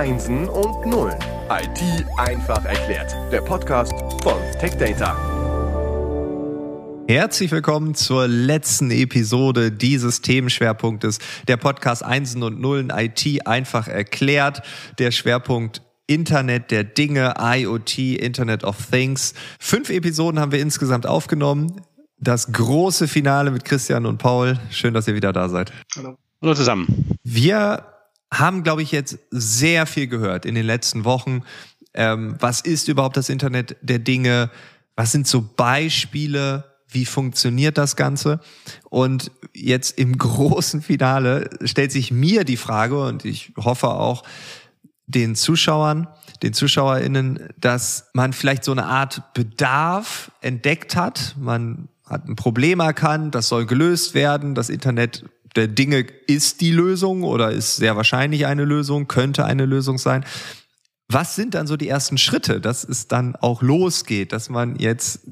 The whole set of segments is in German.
Einsen und Nullen. IT einfach erklärt. Der Podcast von TechData. Herzlich willkommen zur letzten Episode dieses Themenschwerpunktes. Der Podcast Einsen und Nullen IT einfach erklärt. Der Schwerpunkt Internet der Dinge, IoT, Internet of Things. Fünf Episoden haben wir insgesamt aufgenommen. Das große Finale mit Christian und Paul. Schön, dass ihr wieder da seid. Hallo. Hallo zusammen. Wir haben, glaube ich, jetzt sehr viel gehört in den letzten Wochen. Ähm, was ist überhaupt das Internet der Dinge? Was sind so Beispiele? Wie funktioniert das Ganze? Und jetzt im großen Finale stellt sich mir die Frage und ich hoffe auch den Zuschauern, den ZuschauerInnen, dass man vielleicht so eine Art Bedarf entdeckt hat. Man hat ein Problem erkannt, das soll gelöst werden. Das Internet der Dinge ist die Lösung oder ist sehr wahrscheinlich eine Lösung, könnte eine Lösung sein. Was sind dann so die ersten Schritte, dass es dann auch losgeht, dass man jetzt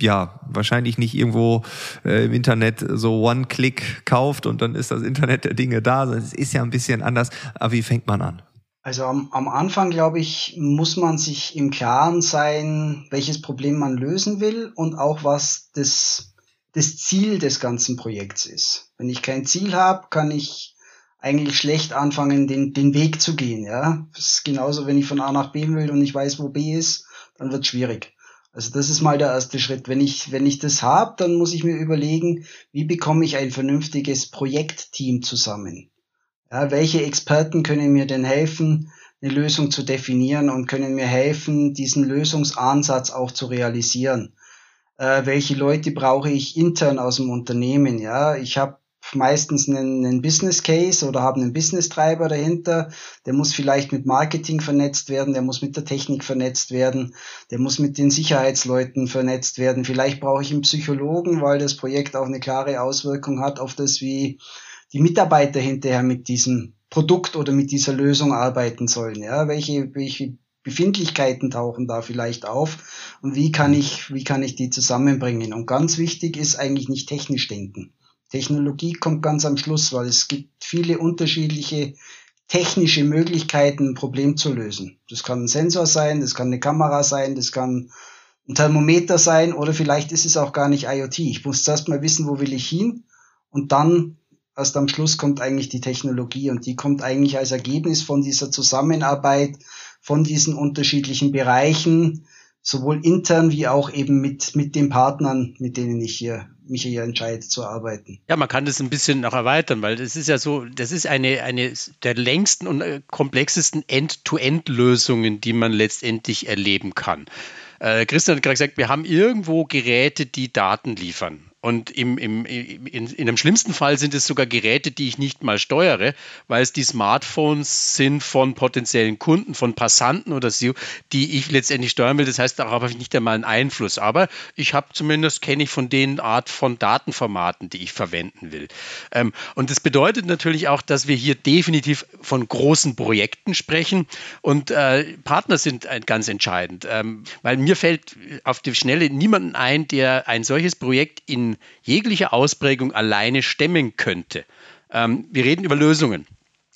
ja wahrscheinlich nicht irgendwo äh, im Internet so One-Click kauft und dann ist das Internet der Dinge da, sondern es ist ja ein bisschen anders. Aber wie fängt man an? Also am, am Anfang, glaube ich, muss man sich im Klaren sein, welches Problem man lösen will und auch was das das Ziel des ganzen Projekts ist. Wenn ich kein Ziel habe, kann ich eigentlich schlecht anfangen, den, den Weg zu gehen. Ja, das ist genauso, wenn ich von A nach B will und ich weiß, wo B ist, dann wird schwierig. Also das ist mal der erste Schritt. Wenn ich, wenn ich das habe, dann muss ich mir überlegen, wie bekomme ich ein vernünftiges Projektteam zusammen? Ja, welche Experten können mir denn helfen, eine Lösung zu definieren und können mir helfen, diesen Lösungsansatz auch zu realisieren? Äh, welche Leute brauche ich intern aus dem Unternehmen. Ja, ich habe meistens einen, einen Business Case oder habe einen Business Treiber dahinter. Der muss vielleicht mit Marketing vernetzt werden, der muss mit der Technik vernetzt werden, der muss mit den Sicherheitsleuten vernetzt werden. Vielleicht brauche ich einen Psychologen, weil das Projekt auch eine klare Auswirkung hat auf das, wie die Mitarbeiter hinterher mit diesem Produkt oder mit dieser Lösung arbeiten sollen. Ja, welche, welche Befindlichkeiten tauchen da vielleicht auf und wie kann ich, wie kann ich die zusammenbringen? Und ganz wichtig ist eigentlich nicht technisch denken. Technologie kommt ganz am Schluss, weil es gibt viele unterschiedliche technische Möglichkeiten, ein Problem zu lösen. Das kann ein Sensor sein, das kann eine Kamera sein, das kann ein Thermometer sein oder vielleicht ist es auch gar nicht IoT. Ich muss zuerst mal wissen, wo will ich hin und dann erst am Schluss kommt eigentlich die Technologie und die kommt eigentlich als Ergebnis von dieser Zusammenarbeit von diesen unterschiedlichen Bereichen, sowohl intern wie auch eben mit, mit den Partnern, mit denen ich hier mich hier entscheide zu arbeiten. Ja, man kann das ein bisschen noch erweitern, weil das ist ja so, das ist eine, eine der längsten und äh, komplexesten End-to-End-Lösungen, die man letztendlich erleben kann. Äh, Christian hat gerade gesagt, wir haben irgendwo Geräte, die Daten liefern. Und im, im, in, in dem schlimmsten Fall sind es sogar Geräte, die ich nicht mal steuere, weil es die Smartphones sind von potenziellen Kunden, von Passanten oder so, die ich letztendlich steuern will. Das heißt, darauf habe ich nicht einmal einen Einfluss. Aber ich habe zumindest, kenne ich von den Art von Datenformaten, die ich verwenden will. Ähm, und das bedeutet natürlich auch, dass wir hier definitiv von großen Projekten sprechen. Und äh, Partner sind ganz entscheidend, ähm, weil mir fällt auf die Schnelle niemanden ein, der ein solches Projekt in jeglicher Ausprägung alleine stemmen könnte. Ähm, wir reden über Lösungen.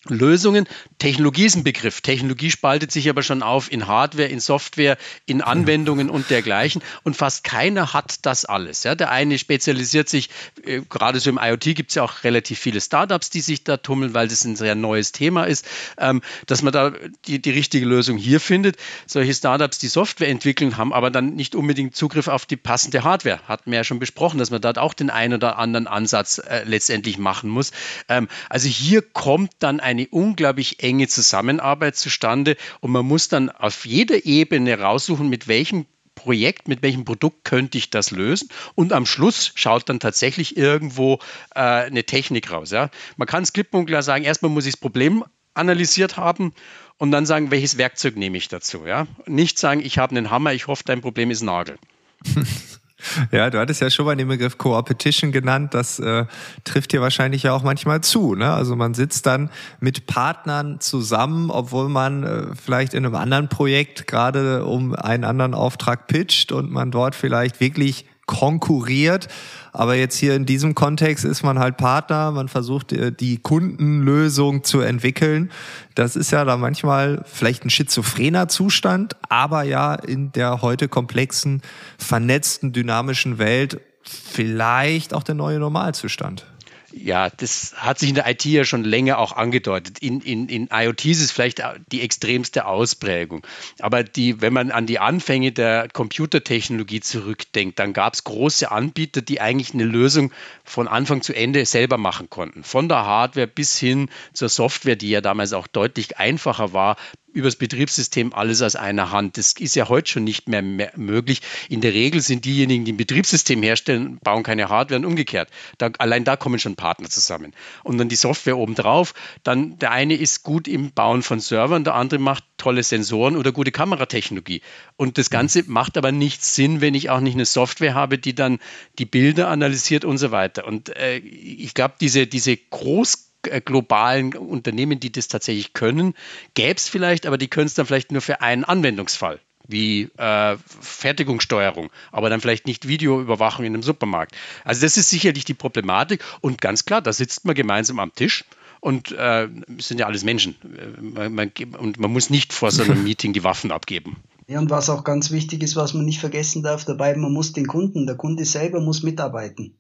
Lösungen. Technologie ist ein Begriff. Technologie spaltet sich aber schon auf in Hardware, in Software, in Anwendungen und dergleichen. Und fast keiner hat das alles. Ja, der eine spezialisiert sich, äh, gerade so im IoT gibt es ja auch relativ viele Startups, die sich da tummeln, weil das ein sehr neues Thema ist, ähm, dass man da die, die richtige Lösung hier findet. Solche Startups, die Software entwickeln, haben aber dann nicht unbedingt Zugriff auf die passende Hardware. Hatten wir ja schon besprochen, dass man dort auch den einen oder anderen Ansatz äh, letztendlich machen muss. Ähm, also hier kommt dann ein eine unglaublich enge Zusammenarbeit zustande und man muss dann auf jeder Ebene raussuchen, mit welchem Projekt, mit welchem Produkt könnte ich das lösen? Und am Schluss schaut dann tatsächlich irgendwo äh, eine Technik raus. Ja? Man kann es klipp und klar sagen, erstmal muss ich das Problem analysiert haben und dann sagen, welches Werkzeug nehme ich dazu. Ja? Nicht sagen, ich habe einen Hammer, ich hoffe, dein Problem ist Nagel. Ja, du hattest ja schon mal den Begriff Co-Opetition genannt. Das äh, trifft dir wahrscheinlich ja auch manchmal zu. Ne? Also man sitzt dann mit Partnern zusammen, obwohl man äh, vielleicht in einem anderen Projekt gerade um einen anderen Auftrag pitcht und man dort vielleicht wirklich konkurriert. Aber jetzt hier in diesem Kontext ist man halt Partner, man versucht äh, die Kundenlösung zu entwickeln. Das ist ja da manchmal vielleicht ein schizophrener Zustand, aber ja in der heute komplexen, vernetzten, dynamischen Welt vielleicht auch der neue Normalzustand. Ja, das hat sich in der IT ja schon länger auch angedeutet. In, in, in IoT ist es vielleicht die extremste Ausprägung. Aber die, wenn man an die Anfänge der Computertechnologie zurückdenkt, dann gab es große Anbieter, die eigentlich eine Lösung von Anfang zu Ende selber machen konnten. Von der Hardware bis hin zur Software, die ja damals auch deutlich einfacher war, übers Betriebssystem alles aus einer Hand. Das ist ja heute schon nicht mehr, mehr, möglich. In der Regel sind diejenigen, die ein Betriebssystem herstellen, bauen keine Hardware und umgekehrt. Da, allein da kommen schon Partner zusammen. Und dann die Software obendrauf. Dann der eine ist gut im Bauen von Servern, der andere macht tolle Sensoren oder gute Kameratechnologie. Und das Ganze macht aber nicht Sinn, wenn ich auch nicht eine Software habe, die dann die Bilder analysiert und so weiter. Und äh, ich glaube, diese, diese Groß globalen Unternehmen, die das tatsächlich können, gäbe es vielleicht, aber die können es dann vielleicht nur für einen Anwendungsfall wie äh, Fertigungssteuerung, aber dann vielleicht nicht Videoüberwachung in einem Supermarkt. Also das ist sicherlich die Problematik und ganz klar, da sitzt man gemeinsam am Tisch und äh, sind ja alles Menschen äh, man, man, und man muss nicht vor so einem Meeting die Waffen abgeben. Ja, und was auch ganz wichtig ist, was man nicht vergessen darf dabei, man muss den Kunden, der Kunde selber muss mitarbeiten.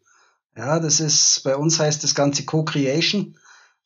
Ja, das ist, bei uns heißt das Ganze Co-Creation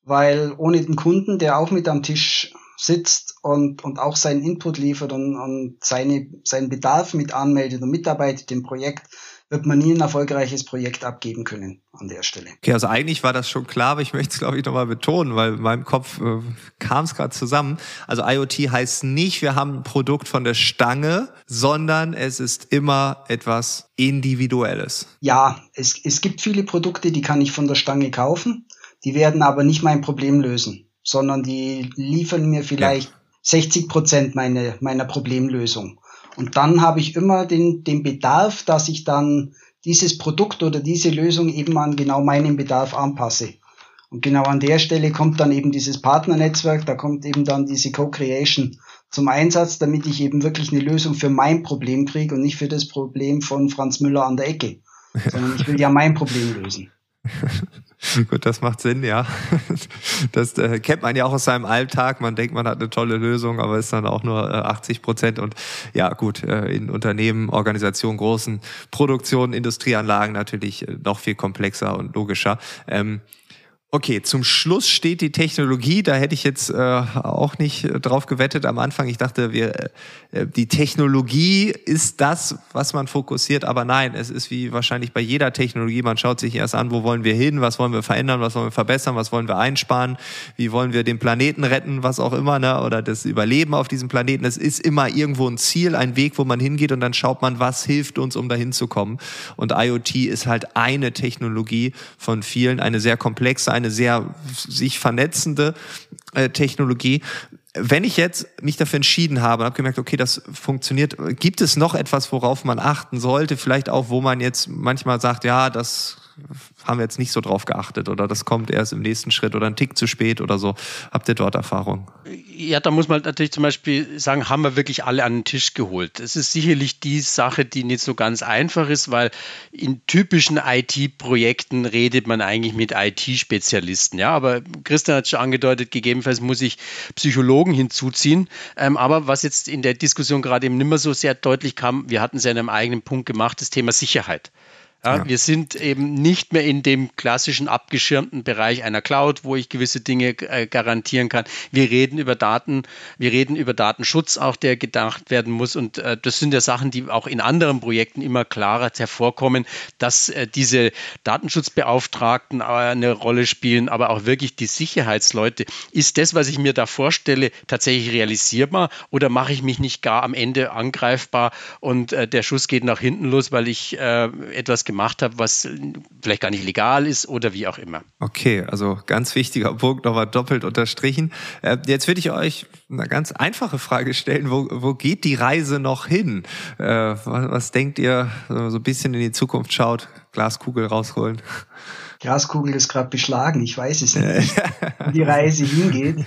weil ohne den Kunden, der auch mit am Tisch sitzt und, und auch seinen Input liefert und, und seine, seinen Bedarf mit anmeldet und mitarbeitet im Projekt, wird man nie ein erfolgreiches Projekt abgeben können an der Stelle. Okay, also eigentlich war das schon klar, aber ich möchte es, glaube ich, nochmal betonen, weil in meinem Kopf äh, kam es gerade zusammen. Also IoT heißt nicht, wir haben ein Produkt von der Stange, sondern es ist immer etwas Individuelles. Ja, es, es gibt viele Produkte, die kann ich von der Stange kaufen. Die werden aber nicht mein Problem lösen, sondern die liefern mir vielleicht ja. 60 Prozent meine, meiner Problemlösung. Und dann habe ich immer den, den Bedarf, dass ich dann dieses Produkt oder diese Lösung eben an genau meinen Bedarf anpasse. Und genau an der Stelle kommt dann eben dieses Partnernetzwerk, da kommt eben dann diese Co-Creation zum Einsatz, damit ich eben wirklich eine Lösung für mein Problem kriege und nicht für das Problem von Franz Müller an der Ecke, sondern ich will ja mein Problem lösen. Gut, das macht Sinn, ja. Das äh, kennt man ja auch aus seinem Alltag. Man denkt, man hat eine tolle Lösung, aber ist dann auch nur äh, 80 Prozent. Und ja, gut, äh, in Unternehmen, Organisationen, großen Produktionen, Industrieanlagen natürlich äh, noch viel komplexer und logischer. Ähm, Okay, zum Schluss steht die Technologie. Da hätte ich jetzt äh, auch nicht äh, drauf gewettet am Anfang. Ich dachte, wir, äh, die Technologie ist das, was man fokussiert. Aber nein, es ist wie wahrscheinlich bei jeder Technologie. Man schaut sich erst an, wo wollen wir hin, was wollen wir verändern, was wollen wir verbessern, was wollen wir einsparen, wie wollen wir den Planeten retten, was auch immer, ne? oder das Überleben auf diesem Planeten. Es ist immer irgendwo ein Ziel, ein Weg, wo man hingeht und dann schaut man, was hilft uns, um dahin zu kommen. Und IoT ist halt eine Technologie von vielen, eine sehr komplexe, eine sehr sich vernetzende äh, Technologie. Wenn ich jetzt mich dafür entschieden habe und habe gemerkt, okay, das funktioniert, gibt es noch etwas, worauf man achten sollte? Vielleicht auch, wo man jetzt manchmal sagt, ja, das haben wir jetzt nicht so drauf geachtet oder das kommt erst im nächsten Schritt oder ein Tick zu spät oder so. Habt ihr dort Erfahrung? Ja, da muss man natürlich zum Beispiel sagen, haben wir wirklich alle an den Tisch geholt. Das ist sicherlich die Sache, die nicht so ganz einfach ist, weil in typischen IT-Projekten redet man eigentlich mit IT-Spezialisten. Ja, aber Christian hat schon angedeutet, gegebenenfalls muss ich Psychologen hinzuziehen. Ähm, aber was jetzt in der Diskussion gerade eben nicht mehr so sehr deutlich kam, wir hatten es ja in einem eigenen Punkt gemacht, das Thema Sicherheit. Ja. Wir sind eben nicht mehr in dem klassischen abgeschirmten Bereich einer Cloud, wo ich gewisse Dinge äh, garantieren kann. Wir reden über Daten, wir reden über Datenschutz auch, der gedacht werden muss. Und äh, das sind ja Sachen, die auch in anderen Projekten immer klarer hervorkommen, dass äh, diese Datenschutzbeauftragten eine Rolle spielen, aber auch wirklich die Sicherheitsleute. Ist das, was ich mir da vorstelle, tatsächlich realisierbar oder mache ich mich nicht gar am Ende angreifbar und äh, der Schuss geht nach hinten los, weil ich äh, etwas gemacht gemacht habe, was vielleicht gar nicht legal ist oder wie auch immer. Okay, also ganz wichtiger Punkt, nochmal doppelt unterstrichen. Äh, jetzt würde ich euch eine ganz einfache Frage stellen. Wo, wo geht die Reise noch hin? Äh, was, was denkt ihr, so ein bisschen in die Zukunft schaut, Glaskugel rausholen? Glaskugel ist gerade beschlagen, ich weiß es nicht, wo die Reise hingeht.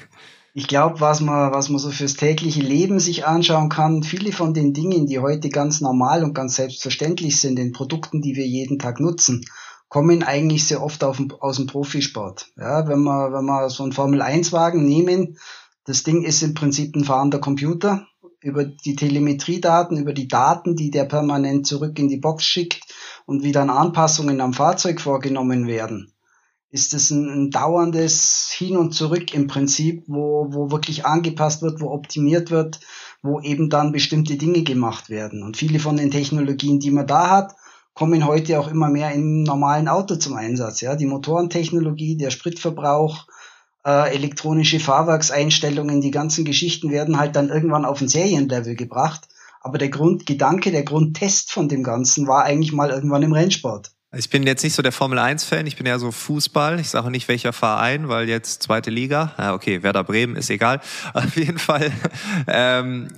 Ich glaube, was man, was man so fürs tägliche Leben sich anschauen kann, viele von den Dingen, die heute ganz normal und ganz selbstverständlich sind, den Produkten, die wir jeden Tag nutzen, kommen eigentlich sehr oft auf, aus dem Profisport. Ja, wenn wir, wenn wir so einen Formel-1-Wagen nehmen, das Ding ist im Prinzip ein fahrender Computer. Über die Telemetriedaten, über die Daten, die der permanent zurück in die Box schickt und wie dann Anpassungen am Fahrzeug vorgenommen werden, ist es ein, ein dauerndes Hin und Zurück im Prinzip, wo, wo wirklich angepasst wird, wo optimiert wird, wo eben dann bestimmte Dinge gemacht werden. Und viele von den Technologien, die man da hat, kommen heute auch immer mehr im normalen Auto zum Einsatz. Ja, die Motorentechnologie, der Spritverbrauch, äh, elektronische Fahrwerkseinstellungen, die ganzen Geschichten werden halt dann irgendwann auf ein Serienlevel gebracht. Aber der Grundgedanke, der Grundtest von dem Ganzen war eigentlich mal irgendwann im Rennsport. Ich bin jetzt nicht so der Formel 1-Fan, ich bin eher so Fußball. Ich sage nicht welcher Verein, weil jetzt zweite Liga. Ja, okay, Werder Bremen ist egal. Auf jeden Fall ähm,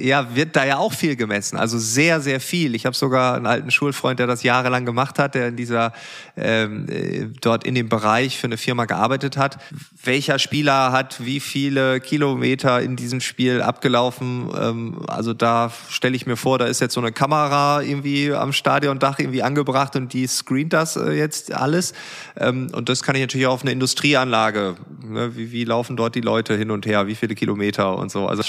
ja, wird da ja auch viel gemessen. Also sehr, sehr viel. Ich habe sogar einen alten Schulfreund, der das jahrelang gemacht hat, der in dieser ähm, äh, dort in dem Bereich für eine Firma gearbeitet hat. Welcher Spieler hat wie viele Kilometer in diesem Spiel abgelaufen? Ähm, also da stelle ich mir vor, da ist jetzt so eine Kamera irgendwie am Stadiondach irgendwie angebracht und die screent das äh, jetzt alles. Ähm, und das kann ich natürlich auch auf eine Industrieanlage. Ne? Wie, wie laufen dort die Leute hin und her? Wie viele Kilometer und so? Also das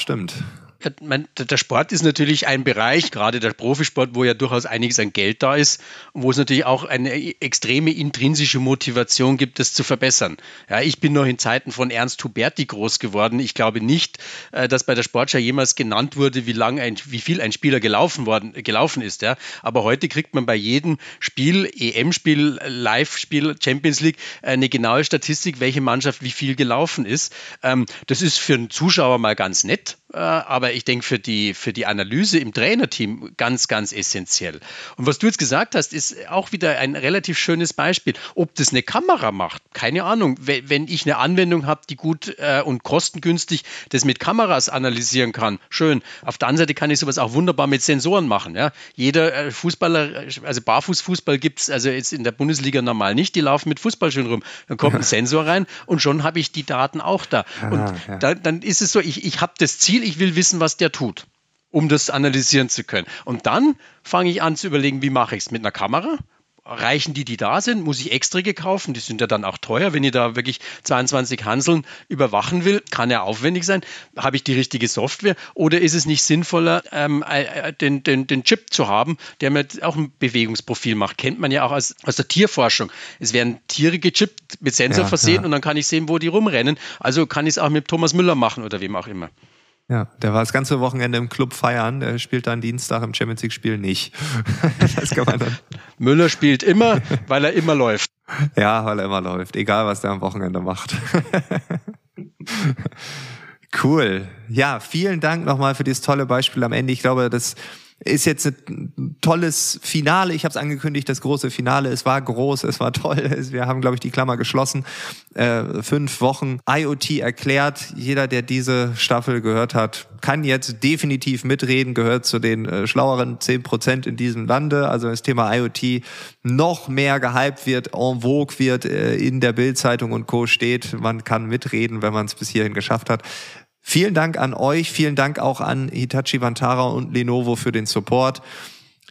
stimmt. Der Sport ist natürlich ein Bereich, gerade der Profisport, wo ja durchaus einiges an Geld da ist und wo es natürlich auch eine extreme intrinsische Motivation gibt, das zu verbessern. Ja, ich bin noch in Zeiten von Ernst Huberti groß geworden. Ich glaube nicht, äh, dass bei der Sportschau jemals genannt wurde, wie lang ein, wie viel ein Spieler gelaufen worden, gelaufen ist. Ja. Aber heute kriegt man bei jedem Spiel, EM-Spiel, Live-Spiel, Champions League, eine genaue Statistik, welche Mannschaft wie viel gelaufen ist. Ähm, das ist für einen Zuschauer mal ganz nett, äh, aber aber ich denke für die, für die Analyse im Trainerteam ganz, ganz essentiell. Und was du jetzt gesagt hast, ist auch wieder ein relativ schönes Beispiel. Ob das eine Kamera macht, keine Ahnung. Wenn ich eine Anwendung habe, die gut äh, und kostengünstig das mit Kameras analysieren kann, schön. Auf der anderen Seite kann ich sowas auch wunderbar mit Sensoren machen. Ja? Jeder äh, Fußballer, also Barfußfußball gibt es also jetzt in der Bundesliga normal nicht, die laufen mit Fußballschuhen rum. Dann kommt ein Sensor rein und schon habe ich die Daten auch da. Und ah, ja. da, dann ist es so, ich, ich habe das Ziel, ich will wissen, was der tut, um das analysieren zu können. Und dann fange ich an zu überlegen, wie mache ich es mit einer Kamera? Reichen die, die da sind? Muss ich extra gekaufen? Die sind ja dann auch teuer. Wenn ich da wirklich 22 Hanseln überwachen will, kann ja aufwendig sein. Habe ich die richtige Software? Oder ist es nicht sinnvoller, ähm, äh, den, den, den Chip zu haben, der mir auch ein Bewegungsprofil macht? Kennt man ja auch aus, aus der Tierforschung. Es werden Tiere gechippt, mit Sensor ja, versehen ja. und dann kann ich sehen, wo die rumrennen. Also kann ich es auch mit Thomas Müller machen oder wem auch immer. Ja, der war das ganze Wochenende im Club feiern. Der spielt dann Dienstag im Champions League-Spiel nicht. das kann man dann. Müller spielt immer, weil er immer läuft. Ja, weil er immer läuft. Egal, was der am Wochenende macht. cool. Ja, vielen Dank nochmal für dieses tolle Beispiel am Ende. Ich glaube, das ist jetzt ein tolles Finale. Ich habe es angekündigt, das große Finale. Es war groß, es war toll. Wir haben, glaube ich, die Klammer geschlossen. Äh, fünf Wochen IoT erklärt. Jeder, der diese Staffel gehört hat, kann jetzt definitiv mitreden, gehört zu den äh, schlaueren zehn Prozent in diesem Lande. Also das Thema IoT noch mehr gehypt wird, en vogue wird, äh, in der Bildzeitung und Co. steht. Man kann mitreden, wenn man es bis hierhin geschafft hat. Vielen Dank an euch, vielen Dank auch an Hitachi Vantara und Lenovo für den Support.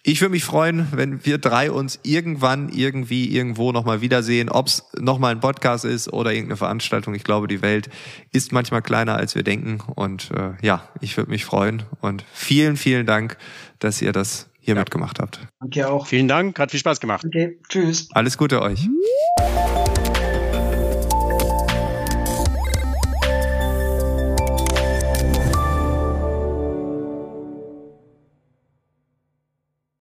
Ich würde mich freuen, wenn wir drei uns irgendwann irgendwie irgendwo nochmal wiedersehen, ob es nochmal ein Podcast ist oder irgendeine Veranstaltung. Ich glaube, die Welt ist manchmal kleiner, als wir denken. Und äh, ja, ich würde mich freuen. Und vielen, vielen Dank, dass ihr das hier ja. mitgemacht habt. Danke auch. Vielen Dank, hat viel Spaß gemacht. Okay, tschüss. Alles Gute euch.